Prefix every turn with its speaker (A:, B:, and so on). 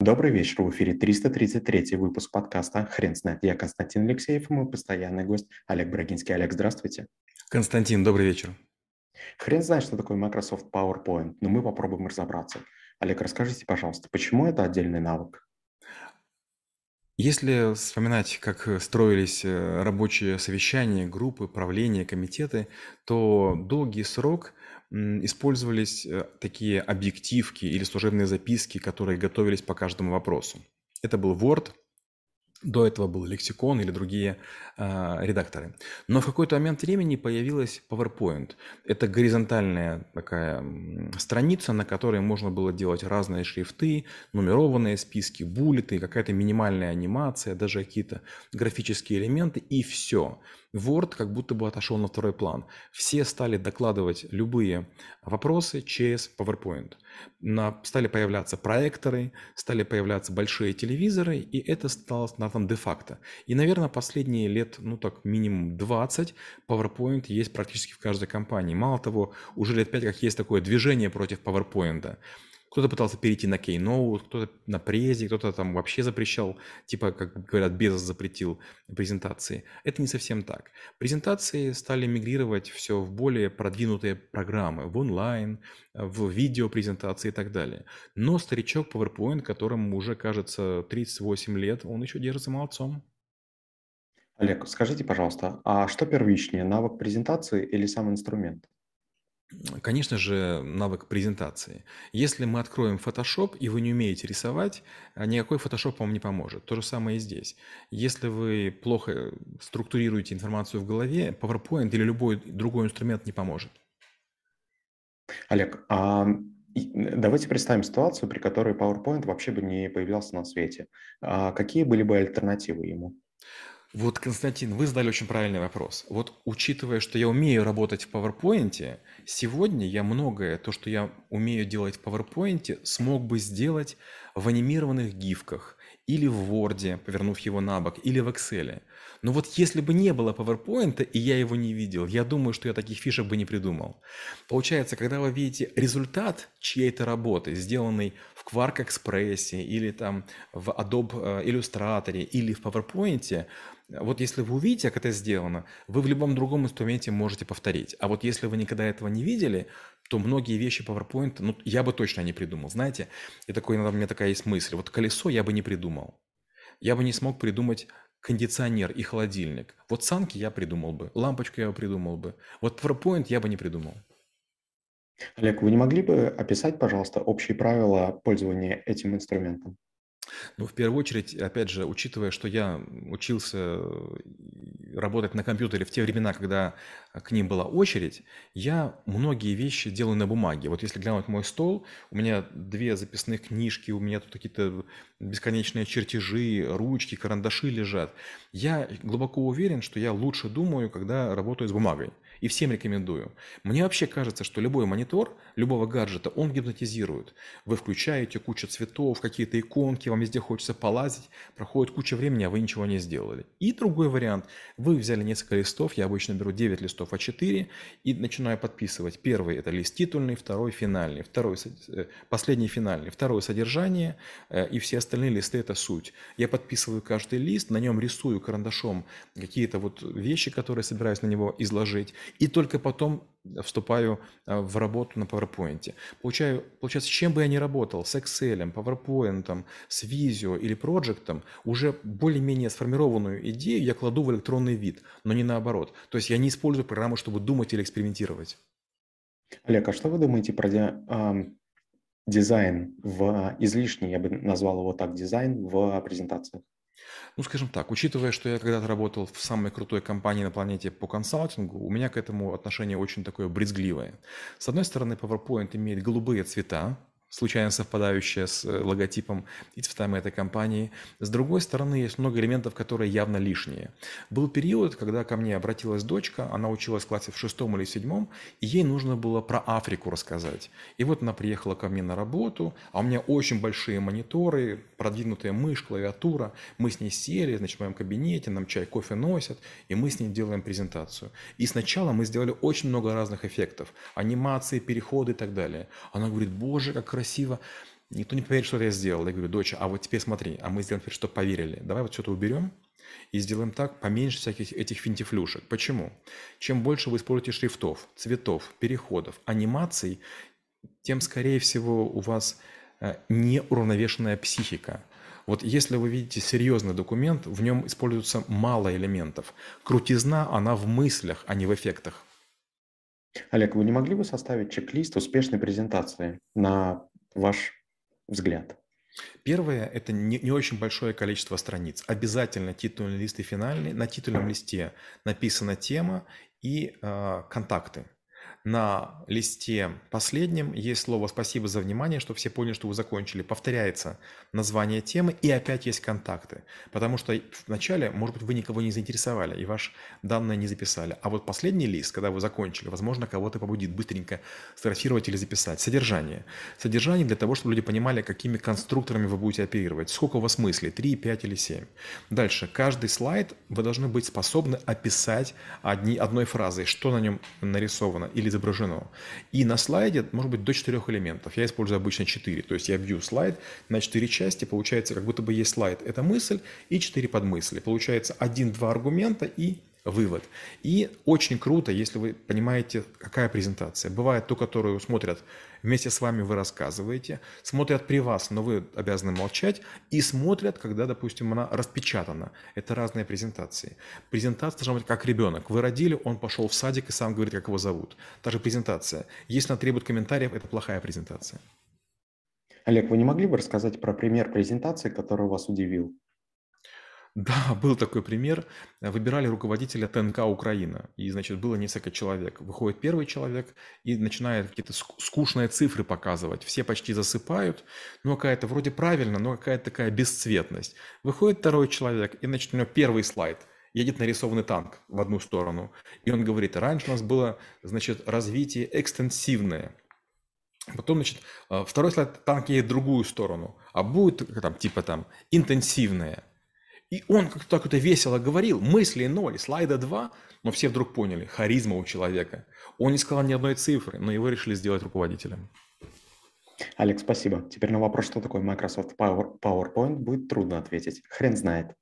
A: Добрый вечер, в эфире 333 выпуск подкаста «Хрен знает». Я Константин Алексеев и мой постоянный гость Олег Брагинский. Олег, здравствуйте.
B: Константин, добрый вечер.
A: Хрен знает, что такое Microsoft PowerPoint, но мы попробуем разобраться. Олег, расскажите, пожалуйста, почему это отдельный навык?
B: Если вспоминать, как строились э, рабочие совещания, группы, правления, комитеты, то долгий срок использовались э, такие объективки или служебные записки, которые готовились по каждому вопросу. Это был Word, до этого был лексикон или другие э, редакторы. Но в какой-то момент времени появилась PowerPoint. Это горизонтальная такая страница, на которой можно было делать разные шрифты, нумерованные списки, буллеты, какая-то минимальная анимация, даже какие-то графические элементы, и все. Word как будто бы отошел на второй план. Все стали докладывать любые вопросы через PowerPoint. На, стали появляться проекторы, стали появляться большие телевизоры, и это стало стандартом де-факто. И, наверное, последние лет, ну так, минимум 20, PowerPoint есть практически в каждой компании. Мало того, уже лет 5 как есть такое движение против PowerPoint. Кто-то пытался перейти на Keynote, кто-то на презе, кто-то там вообще запрещал, типа, как говорят, Безос запретил презентации. Это не совсем так. Презентации стали мигрировать все в более продвинутые программы, в онлайн, в видеопрезентации и так далее. Но старичок PowerPoint, которому уже, кажется, 38 лет, он еще держится молодцом.
A: Олег, скажите, пожалуйста, а что первичнее, навык презентации или сам инструмент?
B: Конечно же, навык презентации. Если мы откроем Photoshop, и вы не умеете рисовать, а никакой Photoshop вам не поможет. То же самое и здесь. Если вы плохо структурируете информацию в голове, PowerPoint или любой другой инструмент не поможет.
A: Олег, а давайте представим ситуацию, при которой PowerPoint вообще бы не появлялся на свете. А какие были бы альтернативы ему?
B: Вот, Константин, вы задали очень правильный вопрос. Вот учитывая, что я умею работать в PowerPoint, сегодня я многое, то, что я умею делать в PowerPoint, смог бы сделать в анимированных гифках или в Word, повернув его на бок, или в Excel. Но вот если бы не было PowerPoint, и я его не видел, я думаю, что я таких фишек бы не придумал. Получается, когда вы видите результат чьей-то работы, сделанный в Quark Express или там в Adobe э, Illustrator или в PowerPoint, вот если вы увидите, как это сделано, вы в любом другом инструменте можете повторить. А вот если вы никогда этого не видели, то многие вещи PowerPoint, ну, я бы точно не придумал. Знаете, и такой, иногда у меня такая есть мысль. Вот колесо я бы не придумал. Я бы не смог придумать кондиционер и холодильник. Вот санки я придумал бы, лампочку я бы придумал бы. Вот PowerPoint я бы не придумал.
A: Олег, вы не могли бы описать, пожалуйста, общие правила пользования этим инструментом?
B: Ну, в первую очередь, опять же, учитывая, что я учился работать на компьютере в те времена, когда к ним была очередь, я многие вещи делаю на бумаге. Вот если глянуть мой стол, у меня две записных книжки, у меня тут какие-то бесконечные чертежи, ручки, карандаши лежат. Я глубоко уверен, что я лучше думаю, когда работаю с бумагой. И всем рекомендую. Мне вообще кажется, что любой монитор, любого гаджета, он гипнотизирует. Вы включаете кучу цветов, какие-то иконки, вам везде хочется полазить, проходит куча времени, а вы ничего не сделали. И другой вариант. Вы взяли несколько листов, я обычно беру 9 листов А4 и начинаю подписывать. Первый – это лист титульный, второй – финальный, второй э, – последний финальный, второе – содержание, э, и все остальные листы – это суть. Я подписываю каждый лист, на нем рисую карандашом какие-то вот вещи, которые собираюсь на него изложить, и только потом вступаю э, в работу на PowerPoint. Получаю, получается, чем бы я ни работал, с Excel, PowerPoint, с Visio или Project, уже более-менее сформированную идею я кладу в электронный вид, но не наоборот. То есть я не использую программу, чтобы думать или экспериментировать.
A: Олег, а что вы думаете про э, дизайн в излишний, я бы назвал его так, дизайн в презентациях?
B: Ну, скажем так, учитывая, что я когда-то работал в самой крутой компании на планете по консалтингу, у меня к этому отношение очень такое брезгливое. С одной стороны, PowerPoint имеет голубые цвета, случайно совпадающая с э, логотипом и цветами этой компании. С другой стороны, есть много элементов, которые явно лишние. Был период, когда ко мне обратилась дочка, она училась в классе в шестом или седьмом, и ей нужно было про Африку рассказать. И вот она приехала ко мне на работу, а у меня очень большие мониторы, продвинутая мышь, клавиатура. Мы с ней сели, значит, в моем кабинете, нам чай, кофе носят, и мы с ней делаем презентацию. И сначала мы сделали очень много разных эффектов, анимации, переходы и так далее. Она говорит, боже, как красиво. никто не поверит, что я сделал. Я говорю, доча, а вот теперь смотри, а мы сделаем теперь, чтобы поверили. Давай вот что-то уберем и сделаем так, поменьше всяких этих финтифлюшек. Почему? Чем больше вы используете шрифтов, цветов, переходов, анимаций, тем, скорее всего, у вас э, неуравновешенная психика. Вот если вы видите серьезный документ, в нем используется мало элементов. Крутизна, она в мыслях, а не в эффектах.
A: Олег, вы не могли бы составить чек-лист успешной презентации на ваш взгляд?
B: Первое – это не, не очень большое количество страниц. Обязательно титульный лист и финальный. На титульном листе написана тема и э, контакты. На листе последнем есть слово «Спасибо за внимание», что все поняли, что вы закончили. Повторяется название темы и опять есть контакты. Потому что вначале, может быть, вы никого не заинтересовали и ваш данные не записали. А вот последний лист, когда вы закончили, возможно, кого-то побудит быстренько сфотографировать или записать. Содержание. Содержание для того, чтобы люди понимали, какими конструкторами вы будете оперировать. Сколько у вас мыслей? 3, 5 или 7. Дальше. Каждый слайд вы должны быть способны описать одни, одной фразой, что на нем нарисовано или изображено. И на слайде может быть до четырех элементов. Я использую обычно четыре. То есть я бью слайд на четыре части, получается, как будто бы есть слайд. Это мысль и четыре подмысли. Получается один-два аргумента и вывод. И очень круто, если вы понимаете, какая презентация. Бывает ту, которую смотрят вместе с вами, вы рассказываете, смотрят при вас, но вы обязаны молчать, и смотрят, когда, допустим, она распечатана. Это разные презентации. Презентация должна быть как ребенок. Вы родили, он пошел в садик и сам говорит, как его зовут. Та же презентация. Если она требует комментариев, это плохая презентация.
A: Олег, вы не могли бы рассказать про пример презентации, который вас удивил?
B: Да, был такой пример. Выбирали руководителя ТНК Украина. И, значит, было несколько человек. Выходит первый человек и начинает какие-то скучные цифры показывать. Все почти засыпают. Ну, какая-то вроде правильно, но какая-то такая бесцветность. Выходит второй человек и, значит, у него первый слайд. Едет нарисованный танк в одну сторону. И он говорит, раньше у нас было, значит, развитие экстенсивное. Потом, значит, э, второй слайд, танк едет в другую сторону. А будет, там, типа там, интенсивное. И он как-то так это весело говорил, мысли ноль, слайда два, но все вдруг поняли, харизма у человека. Он не сказал ни одной цифры, но его решили сделать руководителем.
A: Алекс, спасибо. Теперь на вопрос, что такое Microsoft PowerPoint, будет трудно ответить. Хрен знает.